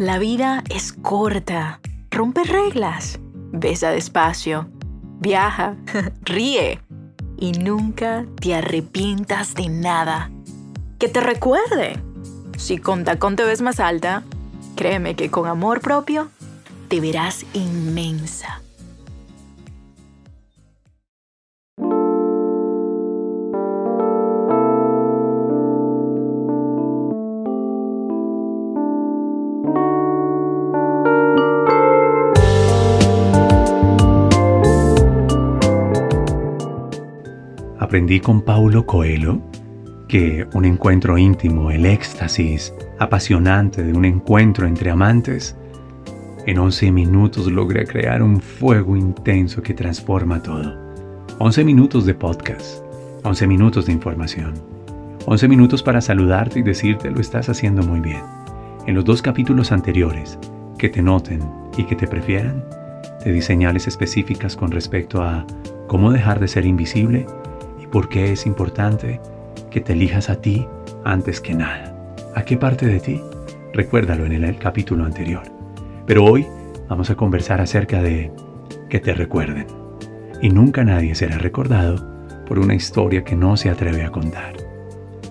La vida es corta. Rompe reglas. Besa despacio. Viaja. Ríe. Y nunca te arrepientas de nada. Que te recuerde. Si con tacón ves más alta, créeme que con amor propio te verás inmensa. Aprendí con Paulo Coelho que un encuentro íntimo, el éxtasis apasionante de un encuentro entre amantes, en 11 minutos logra crear un fuego intenso que transforma todo. 11 minutos de podcast, 11 minutos de información, 11 minutos para saludarte y decirte lo estás haciendo muy bien. En los dos capítulos anteriores, que te noten y que te prefieran, te di señales específicas con respecto a cómo dejar de ser invisible y por qué es importante que te elijas a ti antes que nada. ¿A qué parte de ti? Recuérdalo en el capítulo anterior. Pero hoy vamos a conversar acerca de que te recuerden. Y nunca nadie será recordado por una historia que no se atreve a contar.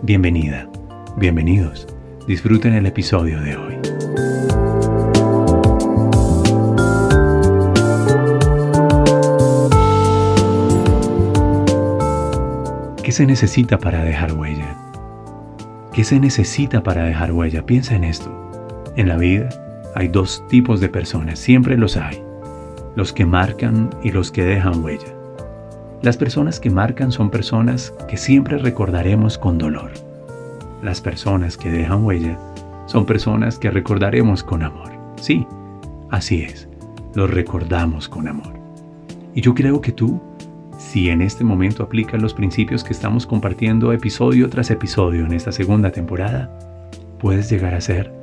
Bienvenida, bienvenidos. Disfruten el episodio de hoy. ¿Qué se necesita para dejar huella? ¿Qué se necesita para dejar huella? Piensa en esto. En la vida hay dos tipos de personas, siempre los hay. Los que marcan y los que dejan huella. Las personas que marcan son personas que siempre recordaremos con dolor. Las personas que dejan huella son personas que recordaremos con amor. Sí, así es, los recordamos con amor. Y yo creo que tú si en este momento aplicas los principios que estamos compartiendo episodio tras episodio en esta segunda temporada, puedes llegar a ser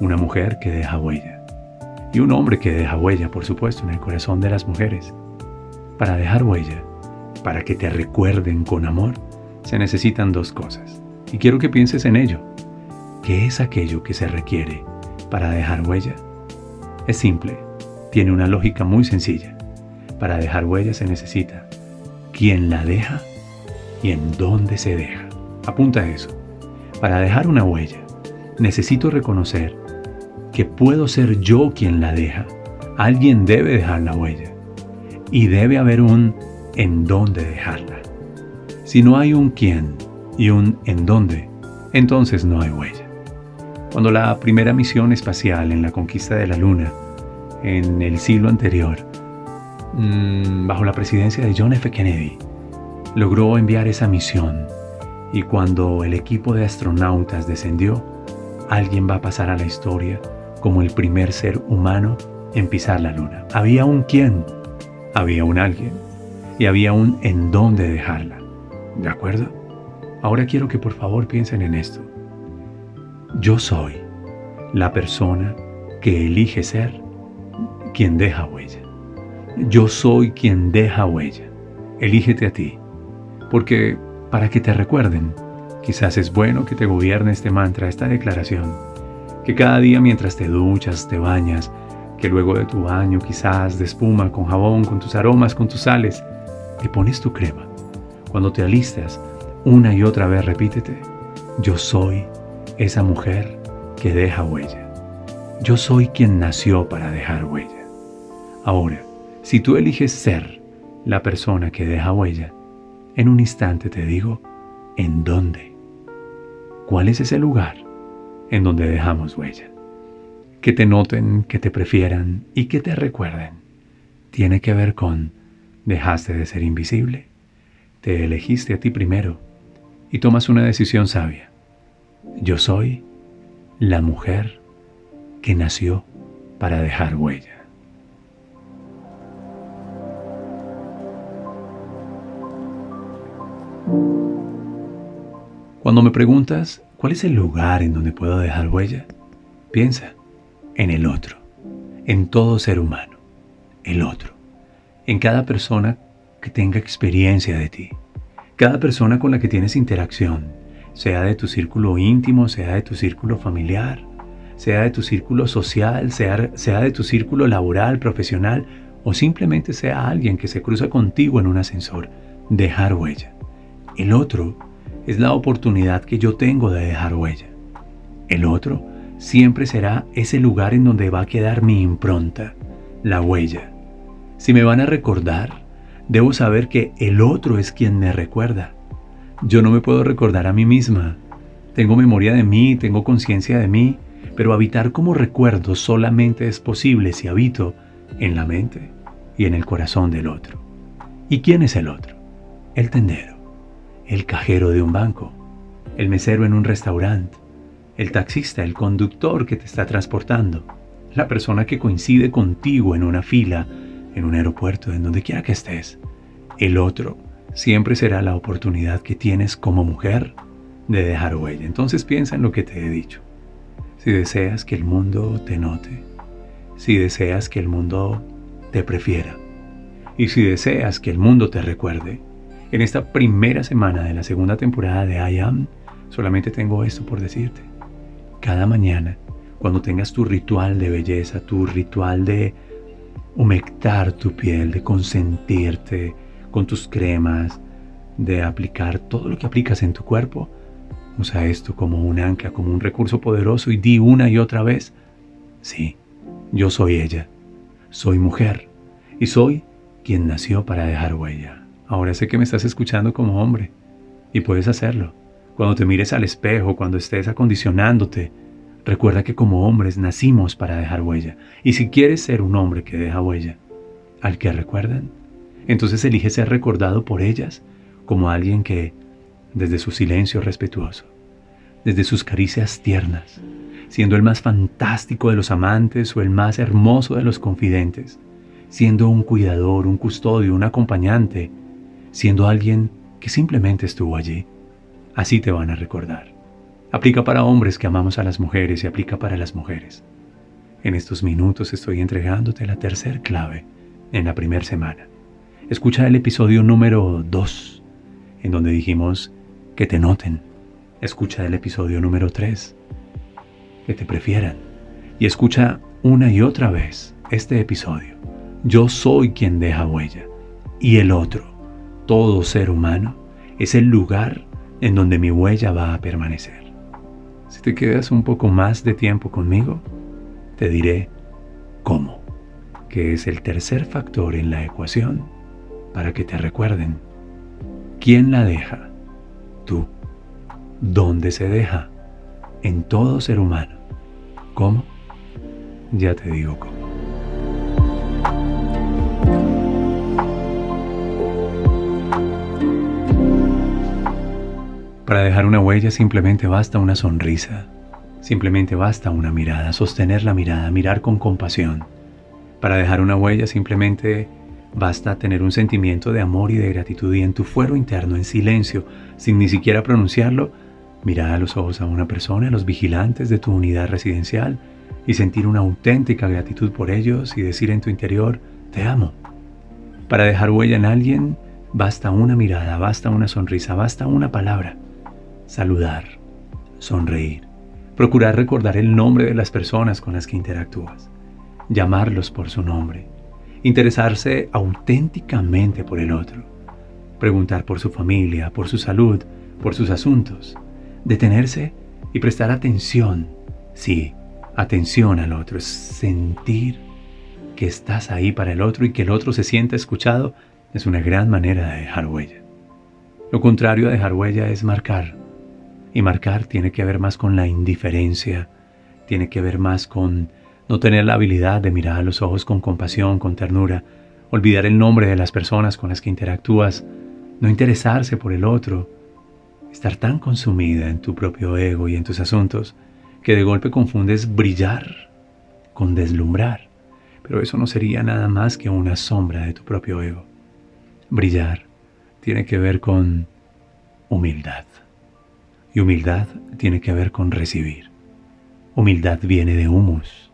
una mujer que deja huella. Y un hombre que deja huella, por supuesto, en el corazón de las mujeres. Para dejar huella, para que te recuerden con amor, se necesitan dos cosas. Y quiero que pienses en ello. ¿Qué es aquello que se requiere para dejar huella? Es simple, tiene una lógica muy sencilla. Para dejar huella se necesita quién la deja y en dónde se deja. Apunta eso. Para dejar una huella, necesito reconocer que puedo ser yo quien la deja. Alguien debe dejar la huella. Y debe haber un en dónde dejarla. Si no hay un quién y un en dónde, entonces no hay huella. Cuando la primera misión espacial en la conquista de la Luna, en el siglo anterior, Mm, bajo la presidencia de John F. Kennedy, logró enviar esa misión y cuando el equipo de astronautas descendió, alguien va a pasar a la historia como el primer ser humano en pisar la luna. Había un quién, había un alguien y había un en dónde dejarla. ¿De acuerdo? Ahora quiero que por favor piensen en esto. Yo soy la persona que elige ser quien deja huella. Yo soy quien deja huella. Elígete a ti. Porque para que te recuerden, quizás es bueno que te gobierne este mantra, esta declaración. Que cada día mientras te duchas, te bañas, que luego de tu baño quizás de espuma, con jabón, con tus aromas, con tus sales, te pones tu crema. Cuando te alistas, una y otra vez repítete, yo soy esa mujer que deja huella. Yo soy quien nació para dejar huella. Ahora, si tú eliges ser la persona que deja huella, en un instante te digo, ¿en dónde? ¿Cuál es ese lugar en donde dejamos huella? Que te noten, que te prefieran y que te recuerden. Tiene que ver con, dejaste de ser invisible, te elegiste a ti primero y tomas una decisión sabia. Yo soy la mujer que nació para dejar huella. Cuando me preguntas cuál es el lugar en donde puedo dejar huella, piensa en el otro, en todo ser humano, el otro, en cada persona que tenga experiencia de ti, cada persona con la que tienes interacción, sea de tu círculo íntimo, sea de tu círculo familiar, sea de tu círculo social, sea, sea de tu círculo laboral, profesional, o simplemente sea alguien que se cruza contigo en un ascensor, dejar huella. El otro es la oportunidad que yo tengo de dejar huella. El otro siempre será ese lugar en donde va a quedar mi impronta, la huella. Si me van a recordar, debo saber que el otro es quien me recuerda. Yo no me puedo recordar a mí misma. Tengo memoria de mí, tengo conciencia de mí, pero habitar como recuerdo solamente es posible si habito en la mente y en el corazón del otro. ¿Y quién es el otro? El tendero, el cajero de un banco, el mesero en un restaurante, el taxista, el conductor que te está transportando, la persona que coincide contigo en una fila, en un aeropuerto, en donde quiera que estés. El otro siempre será la oportunidad que tienes como mujer de dejar huella. Entonces piensa en lo que te he dicho. Si deseas que el mundo te note, si deseas que el mundo te prefiera y si deseas que el mundo te recuerde, en esta primera semana de la segunda temporada de I Am, solamente tengo esto por decirte. Cada mañana, cuando tengas tu ritual de belleza, tu ritual de humectar tu piel, de consentirte con tus cremas, de aplicar todo lo que aplicas en tu cuerpo, usa esto como un ancla, como un recurso poderoso y di una y otra vez, sí, yo soy ella, soy mujer y soy quien nació para dejar huella. Ahora sé que me estás escuchando como hombre y puedes hacerlo. Cuando te mires al espejo, cuando estés acondicionándote, recuerda que como hombres nacimos para dejar huella. Y si quieres ser un hombre que deja huella, al que recuerdan, entonces elige ser recordado por ellas como alguien que, desde su silencio respetuoso, desde sus caricias tiernas, siendo el más fantástico de los amantes o el más hermoso de los confidentes, siendo un cuidador, un custodio, un acompañante, siendo alguien que simplemente estuvo allí Así te van a recordar. Aplica para hombres que amamos a las mujeres y aplica para las mujeres. En estos minutos estoy entregándote la tercera clave en la primera semana. Escucha el episodio número 2, en donde dijimos que te noten. Escucha el episodio número 3, que te prefieran. Y escucha una y otra vez este episodio. Yo soy quien deja huella. Y el otro, todo ser humano, es el lugar en donde mi huella va a permanecer. Si te quedas un poco más de tiempo conmigo, te diré cómo, que es el tercer factor en la ecuación para que te recuerden. ¿Quién la deja? Tú. ¿Dónde se deja? En todo ser humano. ¿Cómo? Ya te digo cómo. Para dejar una huella simplemente basta una sonrisa, simplemente basta una mirada, sostener la mirada, mirar con compasión. Para dejar una huella simplemente basta tener un sentimiento de amor y de gratitud y en tu fuero interno, en silencio, sin ni siquiera pronunciarlo, mirar a los ojos a una persona, a los vigilantes de tu unidad residencial y sentir una auténtica gratitud por ellos y decir en tu interior, te amo. Para dejar huella en alguien, basta una mirada, basta una sonrisa, basta una palabra saludar, sonreír, procurar recordar el nombre de las personas con las que interactúas, llamarlos por su nombre, interesarse auténticamente por el otro, preguntar por su familia, por su salud, por sus asuntos, detenerse y prestar atención, sí, atención al otro, sentir que estás ahí para el otro y que el otro se sienta escuchado es una gran manera de dejar huella. Lo contrario a dejar huella es marcar, y marcar tiene que ver más con la indiferencia, tiene que ver más con no tener la habilidad de mirar a los ojos con compasión, con ternura, olvidar el nombre de las personas con las que interactúas, no interesarse por el otro, estar tan consumida en tu propio ego y en tus asuntos que de golpe confundes brillar con deslumbrar. Pero eso no sería nada más que una sombra de tu propio ego. Brillar tiene que ver con humildad. Humildad tiene que ver con recibir. Humildad viene de humus.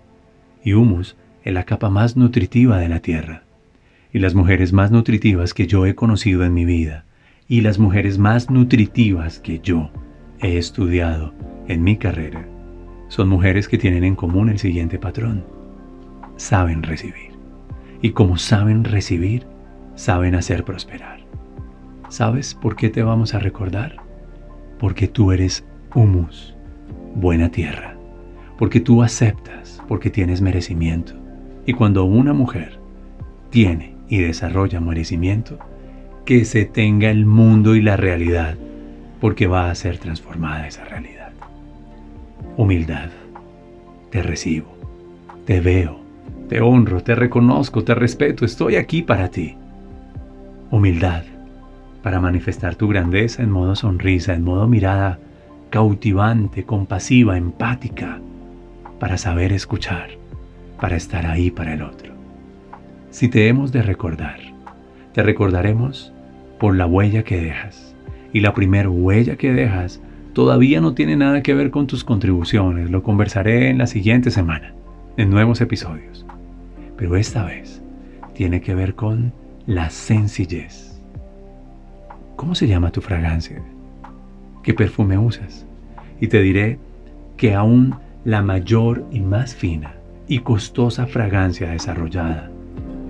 Y humus es la capa más nutritiva de la tierra. Y las mujeres más nutritivas que yo he conocido en mi vida, y las mujeres más nutritivas que yo he estudiado en mi carrera, son mujeres que tienen en común el siguiente patrón. Saben recibir. Y como saben recibir, saben hacer prosperar. ¿Sabes por qué te vamos a recordar? Porque tú eres humus, buena tierra. Porque tú aceptas, porque tienes merecimiento. Y cuando una mujer tiene y desarrolla merecimiento, que se tenga el mundo y la realidad, porque va a ser transformada esa realidad. Humildad. Te recibo, te veo, te honro, te reconozco, te respeto, estoy aquí para ti. Humildad. Para manifestar tu grandeza en modo sonrisa, en modo mirada cautivante, compasiva, empática, para saber escuchar, para estar ahí para el otro. Si te hemos de recordar, te recordaremos por la huella que dejas. Y la primera huella que dejas todavía no tiene nada que ver con tus contribuciones. Lo conversaré en la siguiente semana, en nuevos episodios. Pero esta vez tiene que ver con la sencillez. ¿Cómo se llama tu fragancia? ¿Qué perfume usas? Y te diré que aún la mayor y más fina y costosa fragancia desarrollada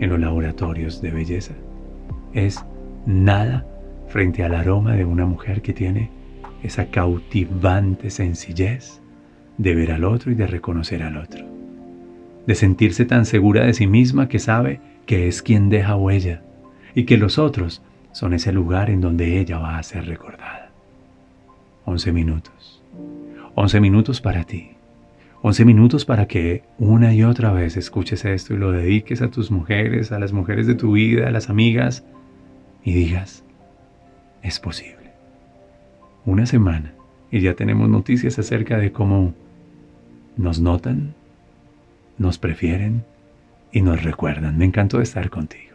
en los laboratorios de belleza es nada frente al aroma de una mujer que tiene esa cautivante sencillez de ver al otro y de reconocer al otro, de sentirse tan segura de sí misma que sabe que es quien deja huella y que los otros son ese lugar en donde ella va a ser recordada. 11 minutos. 11 minutos para ti. 11 minutos para que una y otra vez escuches esto y lo dediques a tus mujeres, a las mujeres de tu vida, a las amigas, y digas, es posible una semana y ya tenemos noticias acerca de cómo nos notan, nos prefieren y nos recuerdan. Me encantó estar contigo.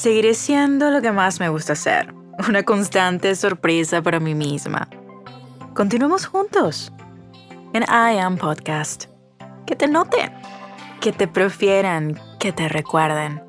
Seguiré siendo lo que más me gusta hacer una constante sorpresa para mí misma. Continuemos juntos en I Am Podcast. Que te noten, que te prefieran, que te recuerden.